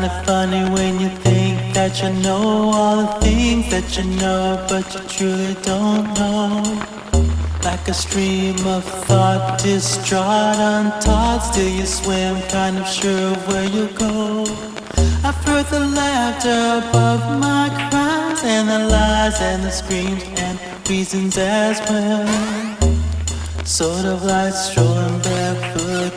kinda funny when you think that you know all the things that you know, but you truly don't know. Like a stream of thought, distraught, untaught, still you swim, kind of sure of where you go. I've heard the laughter above my cries, and the lies, and the screams, and reasons as well. Sort of like strolling barefoot